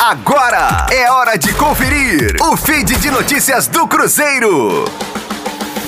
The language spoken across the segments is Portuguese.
Agora é hora de conferir o feed de notícias do Cruzeiro.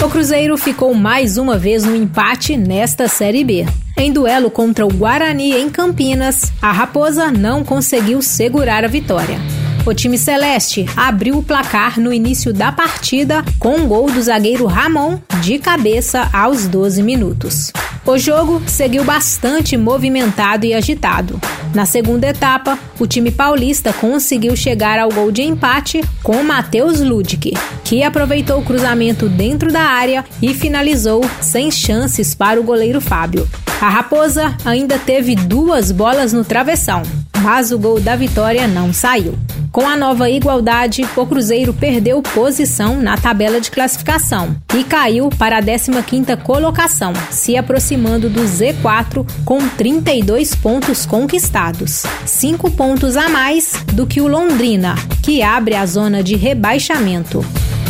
O Cruzeiro ficou mais uma vez no empate nesta Série B. Em duelo contra o Guarani em Campinas, a Raposa não conseguiu segurar a vitória. O time celeste abriu o placar no início da partida com um gol do zagueiro Ramon de cabeça aos 12 minutos. O jogo seguiu bastante movimentado e agitado. Na segunda etapa, o time paulista conseguiu chegar ao gol de empate com Matheus Ludic, que aproveitou o cruzamento dentro da área e finalizou sem chances para o goleiro Fábio. A Raposa ainda teve duas bolas no travessão, mas o gol da vitória não saiu. Com a nova igualdade, o Cruzeiro perdeu posição na tabela de classificação e caiu para a 15ª colocação, se aproximando do Z4 com 32 pontos conquistados, 5 pontos a mais do que o Londrina, que abre a zona de rebaixamento.